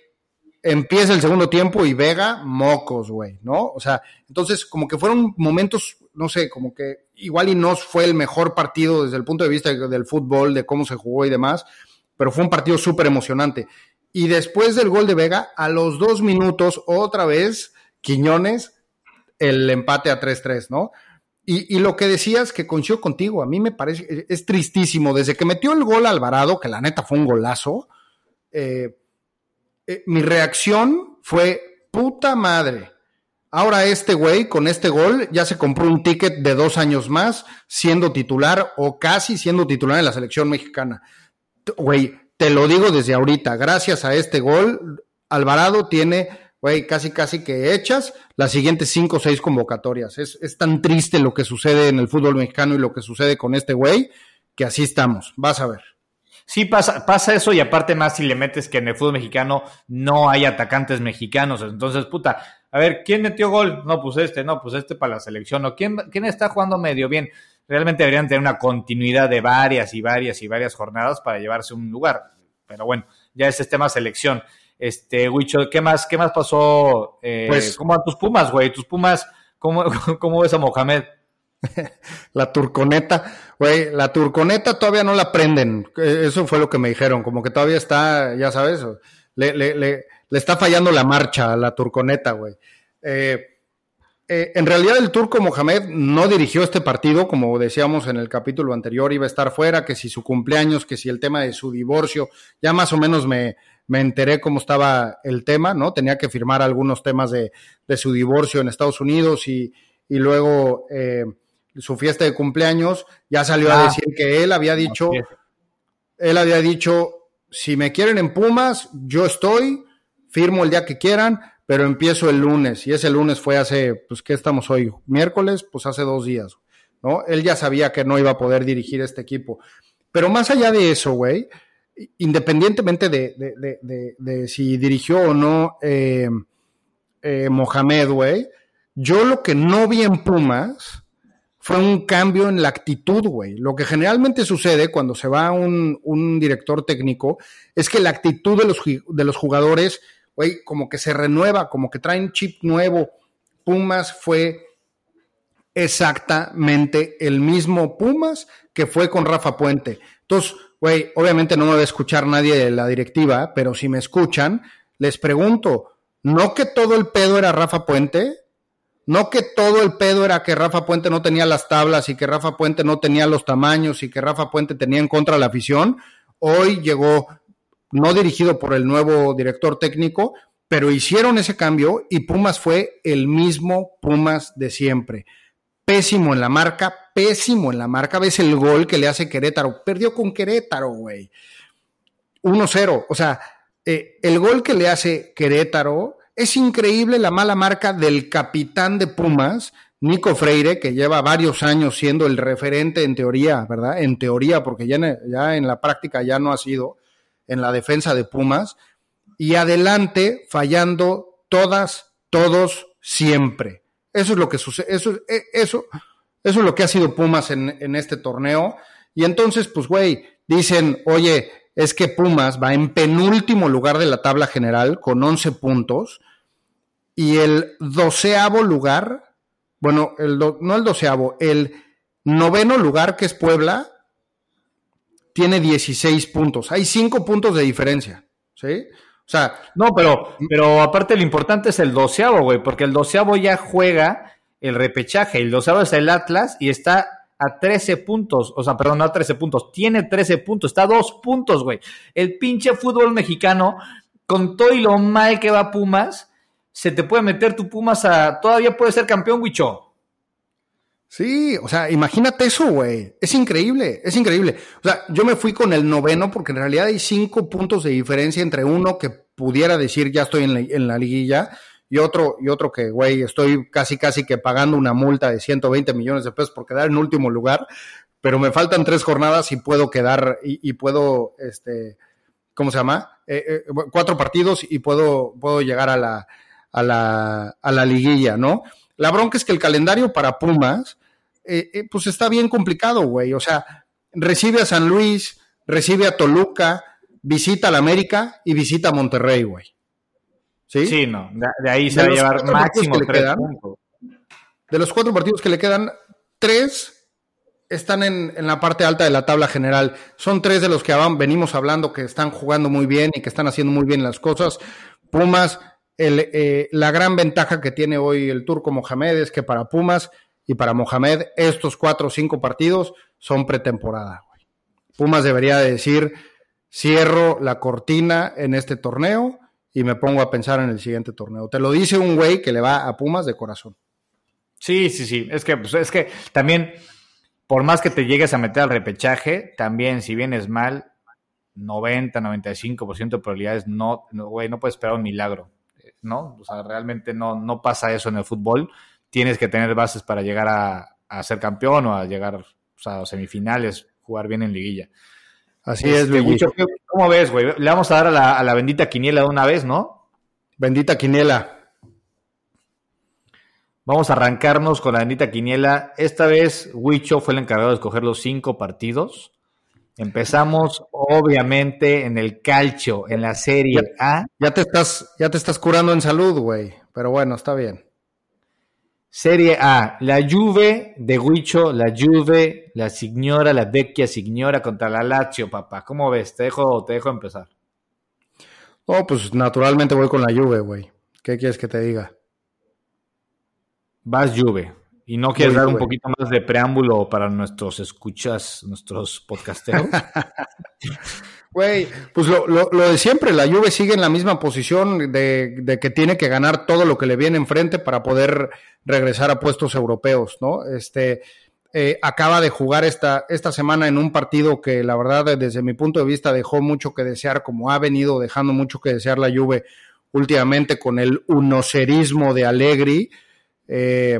empieza el segundo tiempo y Vega, mocos, güey, ¿no? O sea, entonces como que fueron momentos, no sé, como que igual y no fue el mejor partido desde el punto de vista del fútbol, de cómo se jugó y demás, pero fue un partido súper emocionante. Y después del gol de Vega, a los dos minutos, otra vez, Quiñones, el empate a 3-3, ¿no? Y, lo que decías, que coincido contigo, a mí me parece, es tristísimo. Desde que metió el gol Alvarado, que la neta fue un golazo, eh, eh, mi reacción fue, puta madre. Ahora este güey, con este gol, ya se compró un ticket de dos años más, siendo titular o casi siendo titular en la selección mexicana. Güey, te lo digo desde ahorita, gracias a este gol, Alvarado tiene, güey, casi casi que hechas las siguientes cinco o seis convocatorias. Es, tan triste lo que sucede en el fútbol mexicano y lo que sucede con este güey, que así estamos. Vas a ver. Sí, pasa, pasa eso y aparte más si le metes que en el fútbol mexicano no hay atacantes mexicanos. Entonces, puta, a ver, ¿quién metió gol? No, pues este, no, pues este para la selección. ¿O quién, quién está jugando medio bien? Realmente deberían tener una continuidad de varias y varias y varias jornadas para llevarse un lugar. Pero bueno, ya ese es tema selección. Este, Huicho, ¿qué más, qué más pasó? Eh, pues, ¿Cómo a tus Pumas, güey? ¿Tus Pumas, cómo, cómo ves a Mohamed? la turconeta, güey, la turconeta todavía no la prenden. Eh, eso fue lo que me dijeron, como que todavía está, ya sabes, le, le, le, le está fallando la marcha a la turconeta, güey. Eh, eh, en realidad el turco Mohamed no dirigió este partido, como decíamos en el capítulo anterior, iba a estar fuera, que si su cumpleaños, que si el tema de su divorcio, ya más o menos me, me enteré cómo estaba el tema, ¿no? Tenía que firmar algunos temas de, de su divorcio en Estados Unidos y, y luego eh, su fiesta de cumpleaños, ya salió a ah. decir que él había dicho, él había dicho, si me quieren en Pumas, yo estoy, firmo el día que quieran, pero empiezo el lunes y ese lunes fue hace, pues, ¿qué estamos hoy? Miércoles, pues hace dos días, ¿no? Él ya sabía que no iba a poder dirigir este equipo. Pero más allá de eso, güey, independientemente de, si dirigió o no eh, eh, Mohamed, güey, yo lo que no vi en Pumas fue un cambio en la actitud, güey. Lo que generalmente sucede cuando se va un, un director técnico es que la actitud de los, de los jugadores güey, como que se renueva, como que traen chip nuevo. Pumas fue exactamente el mismo Pumas que fue con Rafa Puente. Entonces, güey, obviamente no me va a escuchar nadie de la directiva, pero si me escuchan, les pregunto, ¿no que todo el pedo era Rafa Puente? ¿No que todo el pedo era que Rafa Puente no tenía las tablas y que Rafa Puente no tenía los tamaños y que Rafa Puente tenía en contra la afición? Hoy llegó no dirigido por el nuevo director técnico, pero hicieron ese cambio y Pumas fue el mismo Pumas de siempre. Pésimo en la marca, pésimo en la marca. Ves el gol que le hace Querétaro. Perdió con Querétaro, güey. 1-0. O sea, eh, el gol que le hace Querétaro es increíble la mala marca del capitán de Pumas, Nico Freire, que lleva varios años siendo el referente en teoría, ¿verdad? En teoría, porque ya ya en la práctica ya no ha sido en la defensa de Pumas y adelante fallando todas, todos, siempre. Eso es lo que sucede, eso, e, eso, eso es lo que ha sido Pumas en, en este torneo. Y entonces, pues, güey, dicen, oye, es que Pumas va en penúltimo lugar de la tabla general con 11 puntos y el doceavo lugar, bueno, el no el doceavo, el noveno lugar que es Puebla, tiene 16 puntos. Hay 5 puntos de diferencia. ¿Sí? O sea. No, pero, pero aparte lo importante es el doceavo, güey, porque el doceavo ya juega el repechaje. El doceavo es el Atlas y está a 13 puntos. O sea, perdón, no a 13 puntos. Tiene 13 puntos. Está a 2 puntos, güey. El pinche fútbol mexicano, con todo y lo mal que va Pumas, se te puede meter tu Pumas a. Todavía puede ser campeón, Wicho. Sí, o sea, imagínate eso, güey. Es increíble, es increíble. O sea, yo me fui con el noveno porque en realidad hay cinco puntos de diferencia entre uno que pudiera decir ya estoy en la, en la liguilla y otro, y otro que, güey, estoy casi, casi que pagando una multa de 120 millones de pesos por quedar en último lugar, pero me faltan tres jornadas y puedo quedar, y, puedo, este, ¿cómo se llama? Eh, eh, cuatro partidos y puedo, puedo llegar a la, a la, a la liguilla, ¿no? La bronca es que el calendario para Pumas eh, eh, pues está bien complicado, güey. O sea, recibe a San Luis, recibe a Toluca, visita a la América y visita a Monterrey, güey. ¿Sí? Sí, no. De, ahí se va a llevar máximo tres puntos. De los cuatro partidos que le quedan, tres están en, la parte alta de la tabla general. Son tres de los que venimos hablando que están jugando muy bien y que están haciendo muy bien las cosas. Pumas, eh, la gran ventaja que tiene hoy el turco Mohamed es que para Pumas y para Mohamed, estos cuatro o cinco partidos son pretemporada. Pumas debería decir, cierro la cortina en este torneo y me pongo a pensar en el siguiente torneo. Te lo dice un güey que le va a Pumas de corazón. Sí, sí, sí. Es que, pues, es que también, por más que te llegues a meter al repechaje, también si vienes mal, 90, 95% de probabilidades, no, güey, no puedes esperar un milagro, ¿no? O sea, realmente no, no pasa eso en el fútbol tienes que tener bases para llegar a, ser campeón o a llegar a semifinales jugar bien en liguilla. Así es, este, Luigi. ¿Cómo ves, güey? Le vamos a dar a la, a la bendita quiniela de una vez, ¿no? Bendita quiniela. Vamos a arrancarnos con la bendita quiniela. Esta vez Huicho fue el encargado de escoger los cinco partidos. Empezamos, obviamente, en el calcio, en la Serie A. Ya te estás, ya te estás curando en salud, güey. Pero bueno, está bien. Serie A, la Juve de Huicho, la Juve, la Signora, la Vecchia Signora contra la Lazio, papá. ¿Cómo ves? Te dejo, te dejo empezar. Oh, pues naturalmente voy con la Juve, güey. ¿Qué quieres que te diga? Vas Juve. ¿Y no quieres dar un poquito más de preámbulo para nuestros escuchas, nuestros podcasteros? Güey, pues lo, lo, de siempre, la Juve sigue en la misma posición de, de, que tiene que ganar todo lo que le viene enfrente para poder regresar a puestos europeos, ¿no? Este, eh, acaba de jugar esta, esta semana en un partido que la verdad desde mi punto de vista dejó mucho que desear, como ha venido dejando mucho que desear la Juve últimamente con el unocerismo de Allegri. Eh,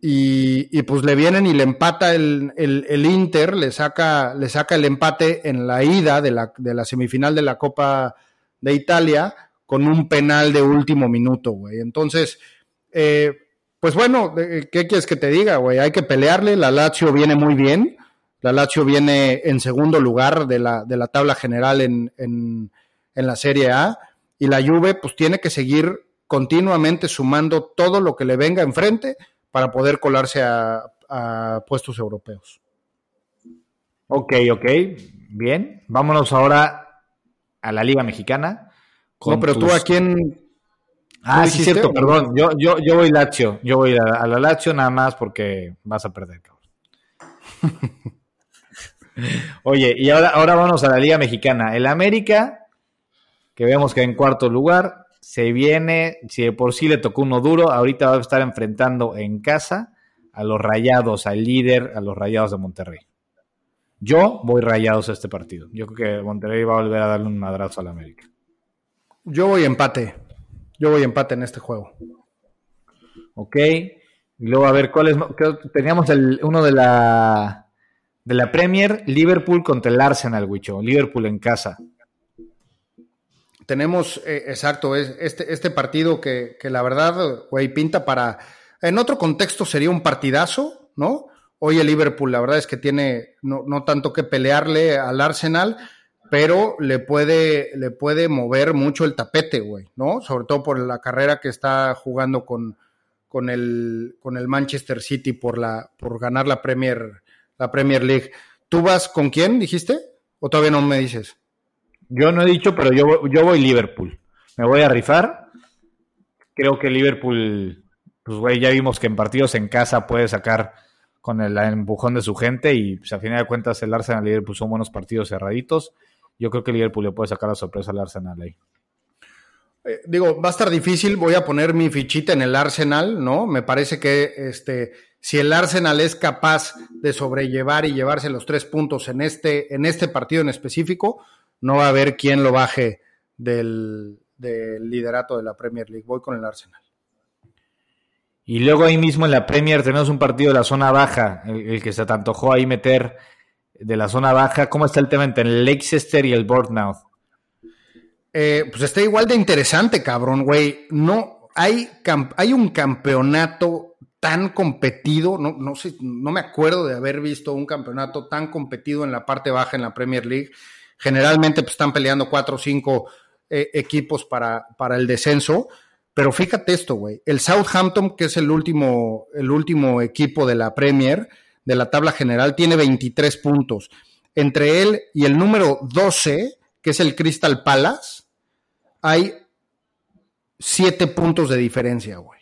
y, pues le vienen y le empata el, el, Inter, le saca, le saca el empate en la ida de la, de la semifinal de la Copa de Italia con un penal de último minuto, güey. Entonces, eh, pues bueno, ¿qué quieres que te diga, güey? Hay que pelearle, la Lazio viene muy bien, la Lazio viene en segundo lugar de la, de la tabla general en, en, en la Serie A, y la Juve pues tiene que seguir continuamente sumando todo lo que le venga enfrente para poder colarse a, puestos europeos. Ok, ok, bien. Vámonos ahora a la Liga Mexicana. no, pero tú a quién... Ah, sí, cierto, perdón. Yo, yo, yo voy Lazio. Yo voy a, la Lazio nada más porque vas a perder, cabrón. Oye, y ahora, ahora vamos a la Liga Mexicana. El América, que vemos que en cuarto lugar, se viene, si de por sí le tocó uno duro, ahorita va a estar enfrentando en casa a los Rayados, al líder, a los Rayados de Monterrey. Yo voy Rayados a este partido. Yo creo que Monterrey va a volver a darle un madrazo al América. Yo voy empate. Yo voy empate en este juego. Ok. Y luego a ver cuál es. Teníamos el, uno de la de la Premier, Liverpool contra el Arsenal, Wicho. Liverpool en casa tenemos, eh, exacto, es este, este partido que, que la verdad, güey, pinta para. En otro contexto sería un partidazo, ¿no? Hoy el Liverpool, la verdad es que tiene no, no tanto que pelearle al Arsenal, pero le puede, le puede mover mucho el tapete, güey, ¿no? Sobre todo por la carrera que está jugando con, con, el, con el Manchester City por, la, por ganar la Premier, la Premier League. ¿Tú vas con quién, dijiste? ¿O todavía no me dices? Yo no he dicho, pero yo, yo voy Liverpool. Me voy a rifar. Creo que Liverpool, pues güey, ya vimos que en partidos en casa puede sacar con el empujón de su gente y pues, a final de cuentas el Arsenal y Liverpool son buenos partidos cerraditos. Yo creo que Liverpool le puede sacar la sorpresa al Arsenal ahí. Eh, digo, va a estar difícil, voy a poner mi fichita en el Arsenal, ¿no? Me parece que este, si el Arsenal es capaz de sobrellevar y llevarse los tres puntos en este, en este partido en específico, no va a haber quien lo baje del, liderato de la Premier League. Voy con el Arsenal. Y luego ahí mismo en la Premier tenemos un partido de la zona baja, el, que se te antojó ahí meter de la zona baja. ¿Cómo está el tema entre el Leicester y el Bournemouth? Eh, pues está igual de interesante, cabrón, güey. No, hay, hay un campeonato tan competido, no, no, sé, no me acuerdo de haber visto un campeonato tan competido en la parte baja en la Premier League. Generalmente pues, están peleando cuatro o cinco eh, equipos para, para el descenso. Pero fíjate esto, güey. El Southampton, que es el último, el último equipo de la Premier, de la tabla general, tiene 23 puntos. Entre él y el número 12, que es el Crystal Palace, hay 7 puntos de diferencia, güey.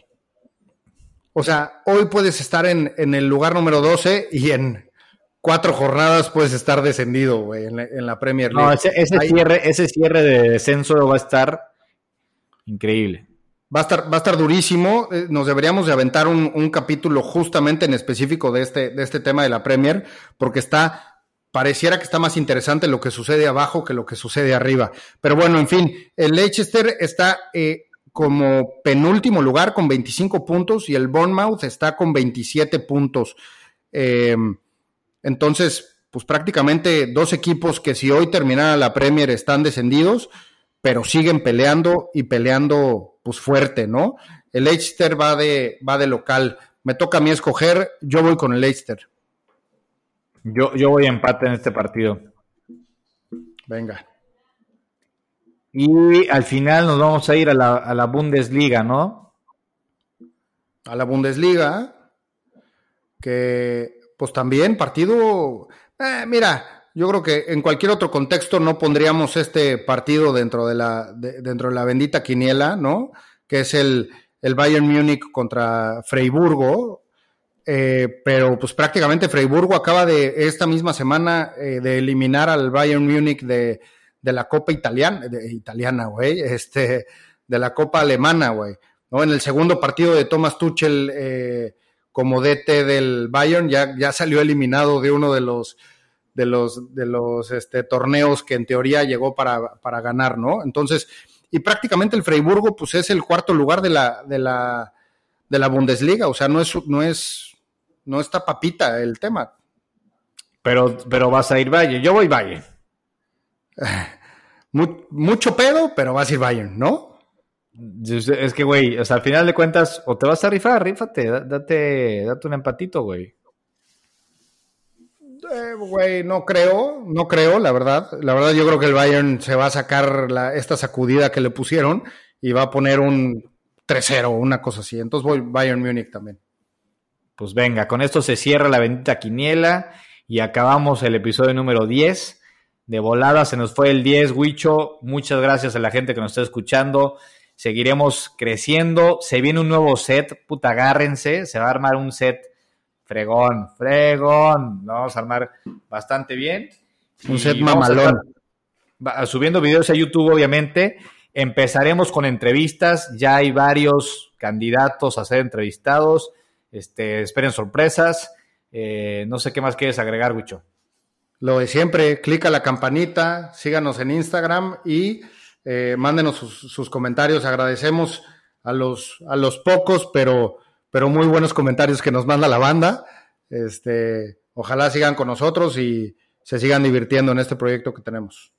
O sea, hoy puedes estar en, en el lugar número 12 y en cuatro jornadas puedes estar descendido, güey, en, la Premier League. No, ese, cierre, ese cierre de descenso va a estar increíble. Va a estar, va a estar durísimo. Eh, nos deberíamos de aventar un, capítulo justamente en específico de este, de este tema de la Premier, porque está, pareciera que está más interesante lo que sucede abajo que lo que sucede arriba. Pero bueno, en fin, el Leicester está eh, como penúltimo lugar con 25 puntos y el Bournemouth está con 27 puntos. Eh, entonces, pues prácticamente dos equipos que si hoy terminara la Premier están descendidos, pero siguen peleando y peleando pues fuerte, ¿no? El Leicester va de, va de local. Me toca a mí escoger, yo voy con el Leicester. Yo, yo voy a empate en este partido. Venga. Y al final nos vamos a ir a la, a la Bundesliga, ¿no? A la Bundesliga, que pues también partido, eh, mira, yo creo que en cualquier otro contexto no pondríamos este partido dentro de la, dentro de la bendita quiniela, ¿no? Que es el, el Bayern Múnich contra Freiburgo. Eh, pero pues prácticamente Freiburgo acaba de esta misma semana eh, de eliminar al Bayern Múnich de, de la Copa italiana, de, italiana, güey, este, de la Copa alemana, güey. ¿no? En el segundo partido de Thomas Tuchel eh, como DT del Bayern ya, ya salió eliminado de uno de los de los de los este, torneos que en teoría llegó para, para ganar, ¿no? Entonces, y prácticamente el Freiburgo pues es el cuarto lugar de la de la de la Bundesliga, o sea, no es no es no está papita el tema. Pero pero vas a ir Bayern, yo voy Bayern. Mucho pedo, pero vas a ir Bayern, ¿no? Es que, güey, o sea, al final de cuentas, o te vas a rifar, rífate, date, date un empatito, güey. Eh, güey, no creo, no creo, la verdad. La verdad, yo creo que el Bayern se va a sacar la, esta sacudida que le pusieron y va a poner un 3-0, una cosa así. Entonces voy Bayern Múnich también. Pues venga, con esto se cierra la bendita quiniela y acabamos el episodio número 10. De volada se nos fue el 10, Huicho. Muchas gracias a la gente que nos está escuchando seguiremos creciendo. Se viene un nuevo set, puta, agárrense, se va a armar un set fregón, fregón. Lo vamos a armar bastante bien. Un set mamalón. subiendo videos a YouTube, obviamente. Empezaremos con entrevistas. Ya hay varios candidatos a ser entrevistados. Este, esperen sorpresas. Eh, no sé qué más quieres agregar, Wicho. Lo de siempre, clica la campanita, síganos en Instagram y eh, mándenos sus, comentarios. Agradecemos a los, a los pocos, pero, pero muy buenos comentarios que nos manda la banda. Este, ojalá sigan con nosotros y se sigan divirtiendo en este proyecto que tenemos.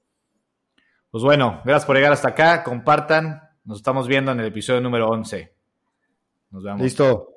Pues bueno, gracias por llegar hasta acá. Compartan. Nos estamos viendo en el episodio número 11. Nos vemos. Listo.